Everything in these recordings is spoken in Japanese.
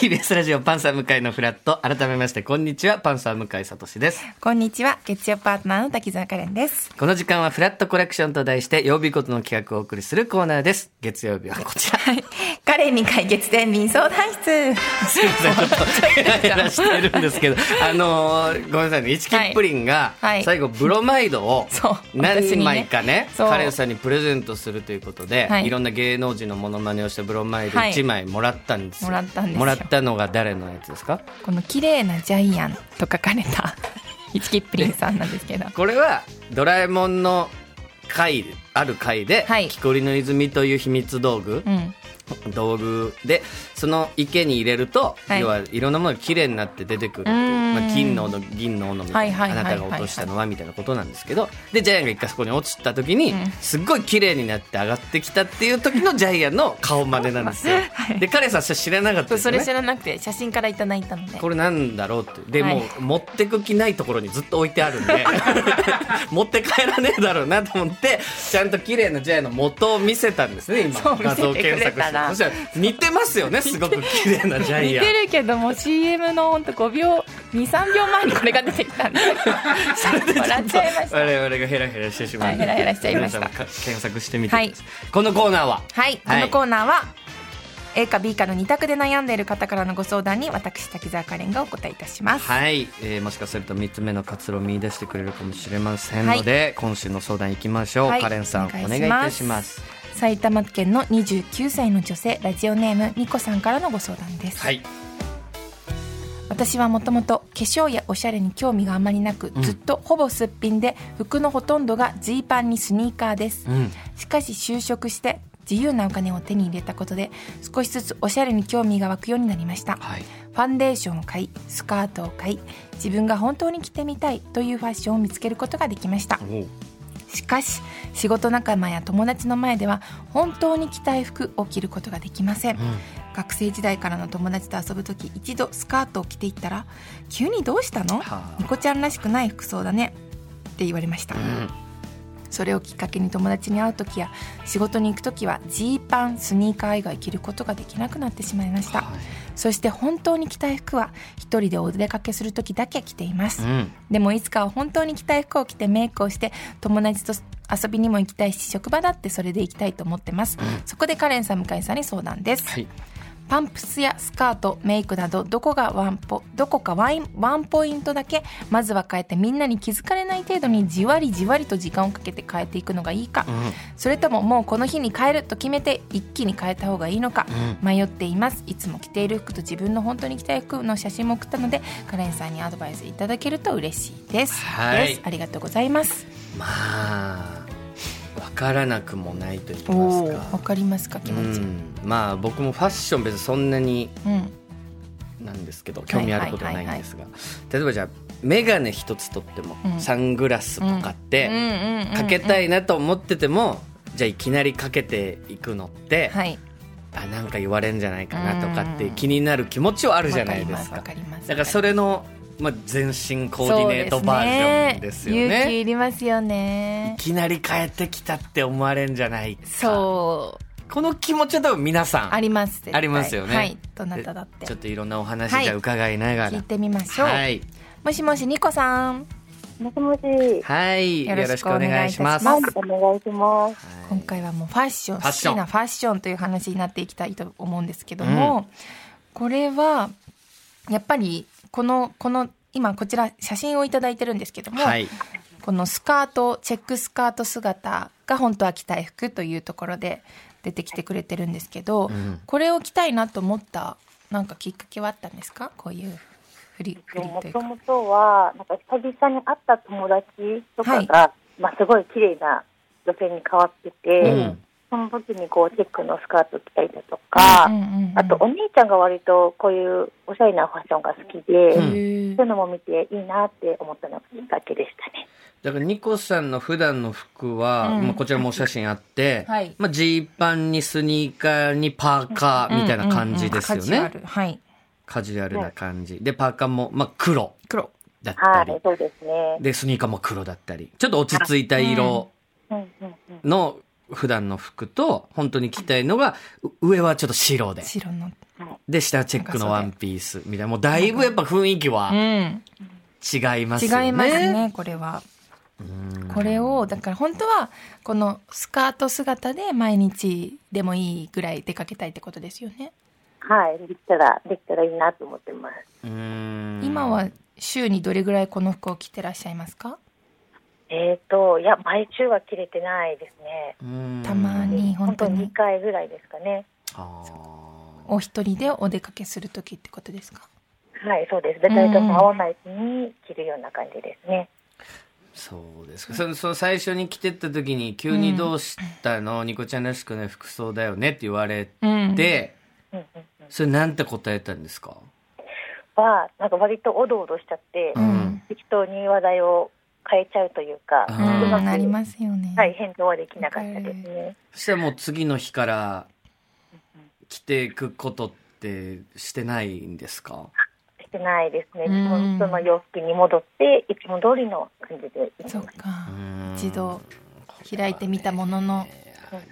TBS ラジオパンサー向井のフラット改めましてこんにちはパンサー向井聡ですこんにちは。月曜パートナーの滝沢カレンです。この時間はフラットコレクションと題して曜日ごとの企画をお送りするコーナーです月曜日はこちらはい。カレンに解決天秤相談室。すいませんちょっとヘラヘラしてるんですけどあのーごめんなさいね一キップリンがはい最後ブロマイドを何枚かねカレンさんにプレゼントするということで、はいい、ろんな芸能人のモノマネをしたブロマイドはい1枚もらったんですよ、もらったんですよもらったのが誰のやつですか？この綺麗なジャイアンと書かれた 一キップリンさんなんですけど。これはドラえもんの回ある回で、はい。木こりの泉という秘密道具、うん。道具でその池に入れると、はい。要はいろんなものが綺麗になって出てくるっていうまあ、金の斧銀の斧みたいな、はいはいはいはい。あなたが落としたのはみたいなことなんですけどでジャイアンが一回そこに落ちた時に、うん。すっごい綺麗になって上がってきたっていう時のジャイアンの顔真似なんですよ、で彼さん知らなかったですよね。それ知らなくて写真からいただいたので。これなんだろうって。で、はい。もう持ってく気ないところにずっと置いてあるんで。持って帰らねえだろうなと思ってちゃんと綺麗なジャイの元を見せたんですね今。画像検索して。そしたら似てますよね すごく綺麗なジャ似イアンてるけども CM のほんと5秒23秒前にこれが出てきたんで。笑っちゃいました。我々がヘラヘラしてしまうはいヘラヘラしちゃいました。検索してみてください、このコーナーは？はい、このコーナーは A か B かの2択で悩んでいる方からのご相談に私滝沢カレンがお答えいたします。はい、えーもしかすると3つ目の活路を見出してくれるかもしれませんので、今週の相談いきましょう、はい。カレンさんおお願願いいたします。埼玉県の29歳の女性ラジオネームみこさんからのご相談です、はい。私はもともと化粧やおしゃれに興味があまりなく、ずっとほぼすっぴんで服のほとんどがジーパンにスニーカーです、うん。しかし就職して自由なお金を手に入れたことで少しずつおしゃれに興味が湧くようになりました、はい。ファンデーションを買いスカートを買い自分が本当に着てみたいというファッションを見つけることができました。しかし仕事仲間や友達の前では本当に着たい服を着ることができません、学生時代からの友達と遊ぶ時一度スカートを着ていったら急にどうしたの？はあ。ニコちゃんらしくない服装だね。って言われました、それをきっかけに友達に会う時や仕事に行く時はジーパンスニーカー以外着ることができなくなってしまいました、そして本当に着たい服は一人でお出かけする時だけ着ています、うん。でもいつかは本当に着たい服を着てメイクをして友達と遊びにも行きたいし職場だってそれで行きたいと思ってます、そこでカレンさん向井さんに相談です、はいパンプスやスカートメイクなどどこがワンポどこかワインワンポイントだけまずは変えてみんなに気づかれない程度にじわりじわりと時間をかけて変えていくのがいいか、それとももうこの日に変えると決めて一気に変えた方がいいのか、迷っています。いつも着ている服と自分の本当に着たい服の写真も送ったのでカレンさんにアドバイスいただけると嬉しいです、はい。です。ありがとうございます。まあ。分からなくもないと言いおますおわかかりますか気う持ち。ん。まあ僕もファッション別にそんなにうん。なんですけど興味あることはないんですが。例えばじゃあ眼鏡一つとっても、うん。サングラスとかって、かけたいなと思っててもじゃあいきなりかけていくのって、はい。あなんか言われんじゃないかなとかって気になる気持ちはあるじゃないですか。わかりますわかります。だからそれの、まあ、全身コーディネートバージョンですよね。勇気いりますよね。いきなり変えてきたって思われんじゃないか。そう。この気持ちは多分皆さんありますありますよね。はいどなただって。ちょっといろんなお話はいじゃあ伺いながら、聞いてみましょう、はい、もしもしニコさん。もしもし。はい、よよろしくお願いい願いしたます。お願いします。今回はもうファッションファッション。好きなファッションという話になっていきたいと思うんですけども、これはやっぱりこのこの今こちら写真をいただいてるんですけども、はい、このスカートチェックスカート姿が本当は着たい服というところで出てきてくれてるんですけど、ん。これを着たいなと思ったなんかきっかけはあったんですか？こういう振り振りもというもとは、なんか久々に会った友達とかが、まあすごい綺麗な女性に変わってて、うんその時にこうチェックのスカート着たりだとか、うんうんうんあとお兄ちゃんが割とこういうおしゃれなファッションが好きで、へそうーいうのも見ていいなって思ったのがきっかけでしたね。だから、ニコさんの普段の服は、うんまあ、こちらもお写真あって、はいまあ、ジーパンにスニーカーにパーカーみたいな感じですようんうんうんカね。ジュアルはいカジュアルな感じ。で、パーカーも、まあ、黒黒だったりはい、。そうですね。で、スニーカーも黒だったり。ちょっと落ち着いた色うんうんうん。の普段の服と、本当に着たいのが、う上はちょっと白で。白の。で、下はチェックのワンピース。みたいな。もうだいぶやっぱ雰囲気うはん。違いますよね。違いますねこれは。これをだから本当はこのスカート姿で毎日でもいいぐらい出かけたいってことですよね。はい、できたら、できたらいいなと思ってます。うーん。今は週にどれぐらいこの服を着てらっしゃいますか？えっ、と、いや、毎週は着れてないですね。うーんたまに本本当当に2回ぐらいですかね。お一人でお出かけする時ってことですか？はい、そうです。で、誰とも会わない日に着るような感じですね。そうですか。そのその最初に着てった時に、急にどうしたの、ニコちゃんらしくない服装だよねって言われうんて、うんうんうん。それなんて答えたんですか？は、なんか割とおどおどしちゃって、うん適当に話題を変えちゃうというか、ううんまくなりますよね。はい、返答はできなかったですね。そしたらもう次の日から着ていくことってしてないんですか？してないですね。うん。本当の洋服に戻って、いつも通りの感じでそうん。一度開いてみたものの。あ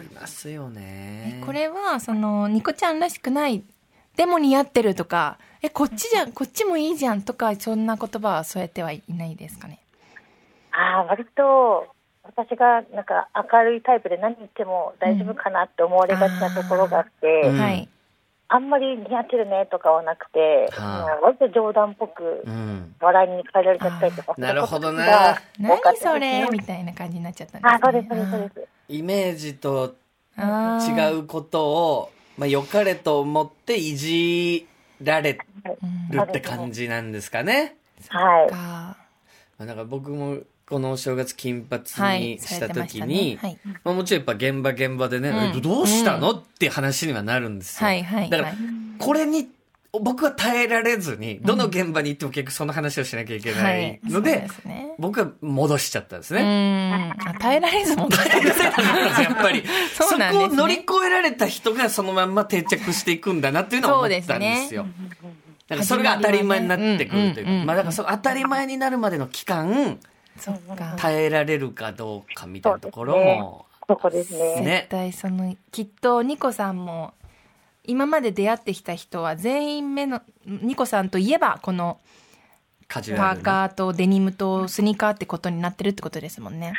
りますよね。これはそのニコちゃんらしくない。でも似合ってるとか。えこっちじゃんこっちもいいじゃんとかそんな言葉は添えてはいないですかねああ、割と、私がなんか明るいタイプで何言っても大丈夫かなって思われがちなところがあって、うんはいあんまり似合ってるねとかはなくて、はあ割と冗談っぽくうん。笑いに変えられちゃったりとか、なるほどな何それみたいな感じになっちゃったんです、ね、あ、そうです、そうです、そうです。イメージと違うことを、まあ、良かれと思っていじられるって感じなんですかね。はい。かまあだから僕もこのお正月金髪はいにした時にね、はい。まあもちろんやっぱ現場現場でね、うん。えどうしたの、っていう話にはなるんですよ。はいはいだからはい、これに、僕は耐えられずに、どの現場に行っても結局その話をしなきゃいけなはいいので、そうですね。僕は戻しちゃったんですうね。ん。あ耐えられずも耐えられなかったんですやっぱり。そうなんですね。こを乗り越えられた人がそのまんま定着していくんだなっていうのは思ったんですよ。だからそれが当たり前になってくるといううんうんうんまあだからその当たり前になるまでの期間、そっか耐えられるかどうかみたいなところも、そこですね。ね絶対そのきっとニコさんも今まで出会ってきた人は全員目のニコさんといえばこのカジュパーアルな。カーとデニムとスニーカーってことになってるってことですもんね。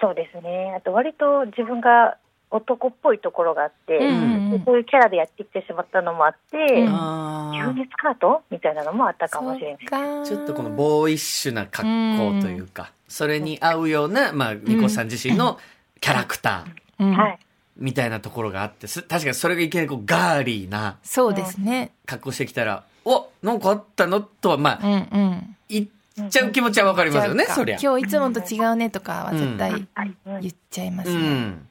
そうですね。あと割と自分が男っぽいところがあって、うんうんそういうキャラでやってきてしまったのもあって、うんあ急にスカート？みたいなのもあったかもしれない。ーちょっとこのボーイッシュな格好というか、それに合うような、まあ、ニコさん自身のキャラクターうんはい。みたいなところがあって、す確かにそれがいきなりこうガーリーなそうですね。格好してきたら、おなんかあったの？とは、まあ、うんうん。言っちゃう気持ちはわかりますよね、そりゃ。今日いつもと違うねとかは絶対言っちゃいますうね。ん。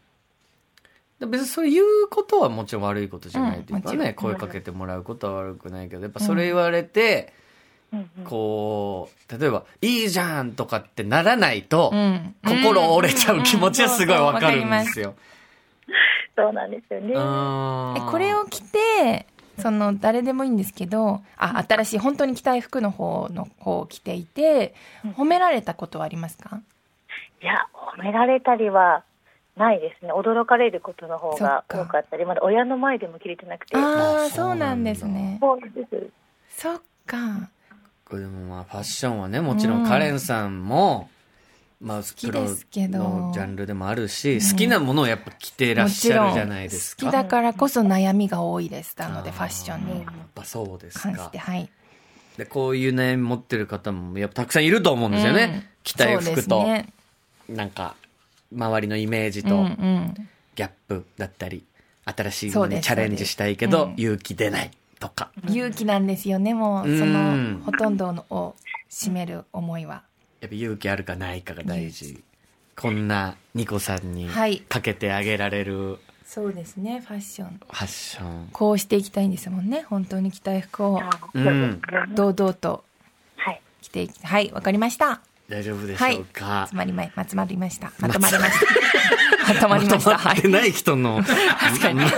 別にそういうことはもちろん悪いことじゃないというかね、うん声かけてもらうことは悪くないけど、やっぱそれ言われて、うんうんこう、例えば、いいじゃんとかってならないと、うん。心折れちゃう気持ちはすごいわかるんですよ。そうなんですよね。えこれを着てその誰でもいいんですけどあ新しい本当に着たい服の方の方を着ていて褒められたことはありますか？いや、褒められたりはないですね。驚かれることの方が多かったり、まだ親の前でも着れてなくて。あああそうなんですね。そうです。そっかこれでもまあファッションはね、もちろんカレンさんも、まあきプロですけど。のジャンルでもあるし、好きなものをやっぱ着てらっしゃるじゃないですか。好きだからこそ悩みが多いです。なのでファッションに。やっぱそうですか。関して。はい。で、こういう悩み持ってる方もやっぱたくさんいると思うんですよね。うん。着たい服と、すね。なんか、周りのイメージとギャップだったり、新しいものにチャレンジしたいけど、勇気出ない。とか。勇気なんですよねもううんそのほとんどのを占める思いはやっぱ勇気あるかないかが大事。こんなニコさんにはいかけてあげられるそうですねファッションファッション。こうしていきたいんですもんね本当に着たい服をうん。堂々とはい。着ていきはいわかりました大丈夫でしょうか、つまりままつまりました。まとまりました。まとまりました。はいまとない人の。確かに。す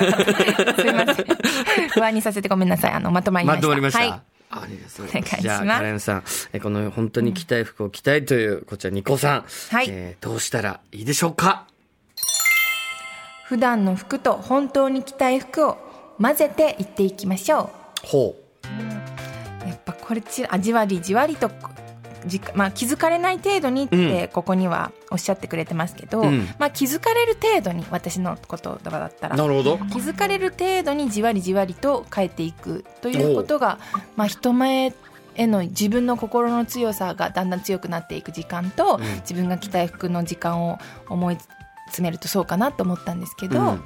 いません不安にさせてごめんなさい。あのまとまりました。まとまりました。はい。ありがとうごお願いします。じゃあ、カレンさん、えこの本当に着たい服を着たいという、こちらニコさん。はい。えーどうしたらいいでしょうか？普段の服と本当に着たい服を混ぜていっていきましょほう。やっぱこれちあじわりじわりとじまあ、気づかれない程度にってここにはおっしゃってくれてますけど、うんまあ、気づかれる程度に私のことだったう。らなるほど。気づかれる程度にじわりじわりと変えていくということが、まあ、人前への自分の心の強さがだんだん強くなっていく時間と、うん自分が着たい服の時間を思い詰めるとそうかなと思ったんですけど、うん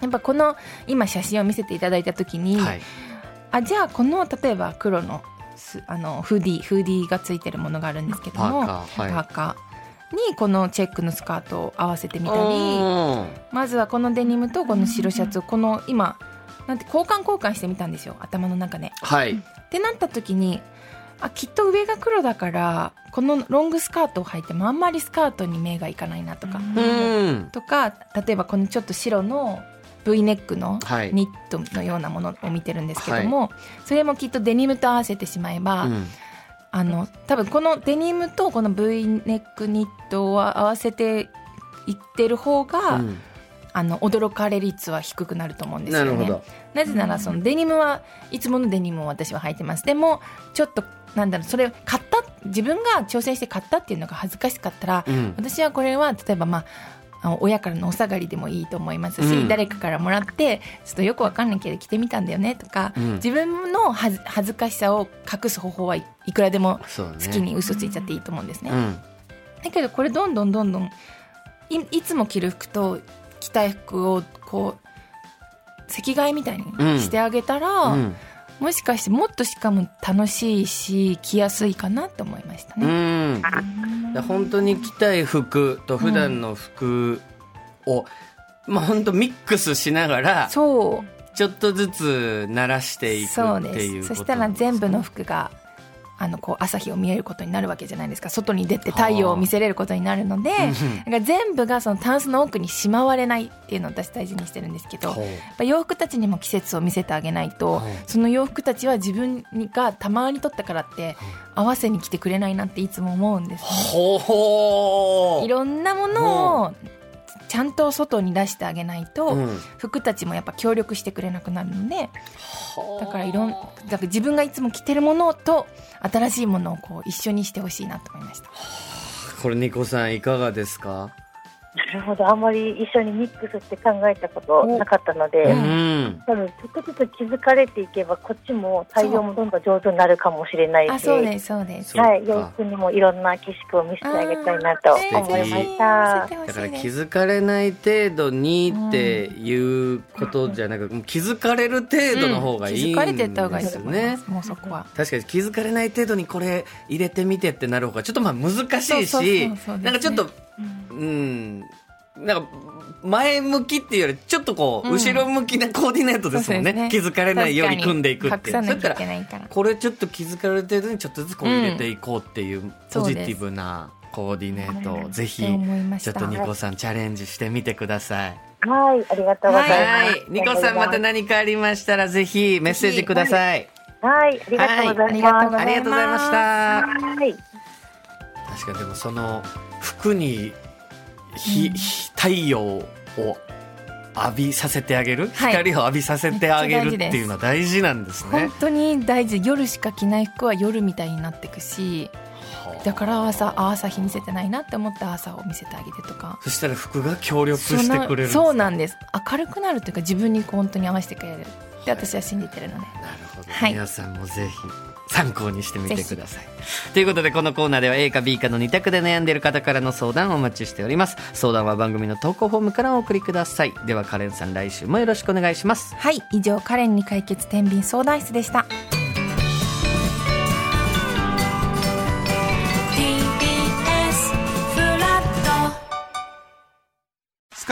やっぱこの今写真を見せていただいた時に、はい。あじゃあこの例えば黒のすあのフーディーフーディーがついてるものがあるんですけどもパーカーはいパーカーにこのチェックのスカートを合わせてみたり。うんまずはこのデニムとこの白シャツをこの今なんて交換交換してみたんですよ頭の中で。はい。ってなった時にあきっと上が黒だからこのロングスカートを履いてもあんまりスカートに目がいかないなとか、うん。とか例えばこのちょっと白の V ネックのはいニットのようなものを見てるんですけども、それもきっとデニムと合わせてしまえば、うんあの多分このデニムとこの V ネックニットを合わせていってる方が、うんあの驚かれ率は低くなると思うんですよね。なるほど。なぜならそのデニムはいつものデニムを私は履いてます。でもちょっとなんだろうそれ買った自分が挑戦して買ったっていうのが恥ずかしかったら、うん私はこれは例えばまあ親からのお下がりでもいいと思いますし、うん誰かからもらってちょっとよくわかんないけど着てみたんだよねとか、うん自分の恥ず恥ずかしさを隠す方法はいいくらでも好きに嘘ついちゃっていいと思うんですね。うん。だけどこれどんどんどんどんいいつも着る服と着たい服をこう席替えみたいにしてあげたら、うん。もしかしてもっとしかも楽しいし着やすいかなと思いましたうね。ん。だから本当に着たい服と普段の服を、まあ本当ミックスしながら、そうちょっとずつ慣らしていくそうっていうことですそしたら全部の服があのこう朝日を見えることになるわけじゃないですか。外に出て太陽を見せれることになるのでだから全部がそのタンスの奥にしまわれないっていうのを私大事にしてるんですけどやっほうぱ洋服たちにも季節を見せてあげないとはい。その洋服たちは自分がたまに取ったからって合わせに来てくれないなっていつも思うんですね。ほほいろんなものをちゃんと外に出してあげないと、うん。服たちもやっぱ協力してくれなくなるのでだからいろんだから自分がいつも着てるものと新しいものをこう一緒にしてほしいなと思いました。これニコさんいかがですか？なるほど。あんまり一緒にミックスって考えたことなかったので、うん。多分ちょっとずつ気づかれていけば、こっちも対応もどんどん上手になるかもしれないし、あそうですそうです。そうかはい、洋服にもいろんな景色を見せてあげたいなと思いました。素敵。だから気づかれない程度にっていうことじゃなく、もう気づかれる程度の方がいいん気づかれてった方がいいですよねと思います、もうそこは。確かに気づかれない程度にこれ入れてみてってなる方がちょっとまあ難しいしなんかちょっとうんなんか前向きっていうよりちょっとこう、うん後ろ向きなコーディネートですもんねそうですね気づかれないように組んでいくってだからこれちょっと気づかれる程度にちょっとずつこう入れていこうっていうポジティブなコーディネートをぜひちょっとニコさんチャレンジしてみてください。はい、ありがとうございます。はい。ニコさんまた何かありましたらぜひメッセージください。はい、ありがとうございはいます。ありがとうございました。はい。確かにでもその服にひ、ひ太陽を浴びさせてあげる、はい。光を浴びさせてあげるっていうのは大事なんですね。本。当に大事。夜しか着ない服は夜みたいになってくしだから朝あ朝日見せてないなって思ったら朝を見せてあげてとか。そしたら服が協力してくれるそうなんです。明るくなるというか自分に本当に合わせてくれる。って私は信じてるので。なるほことで、はい。皆さんもぜひ参考にしてみてください。ということでこのコーナーでは A か B かの2択で悩んでいる方からの相談をお待ちしております。相談は番組の投稿フォームからお送りください。ではカレンさん来週もよろしくお願いします。はい以上カレンに解決天秤相談室でした